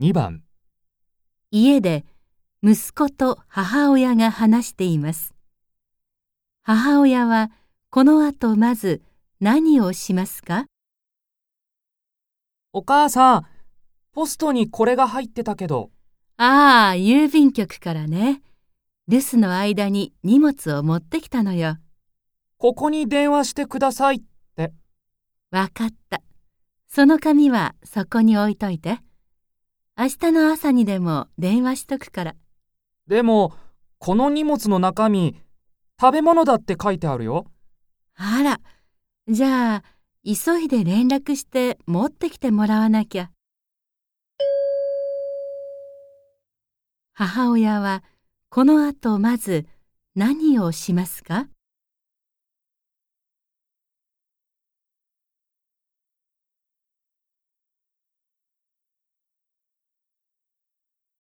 2番、家で息子と母親が話しています。母親はこの後まず何をしますか？お母さん、ポストにこれが入ってたけど、ああ、郵便局からね。留守の間に荷物を持ってきたのよ。ここに電話してくださいって。わかった。その紙はそこに置いといて。明日の朝にでも電話しとくから。でも、この荷物の中身、食べ物だって書いてあるよ。あら、じゃあ、急いで連絡して持ってきてもらわなきゃ。母親はこの後まず何をしますか？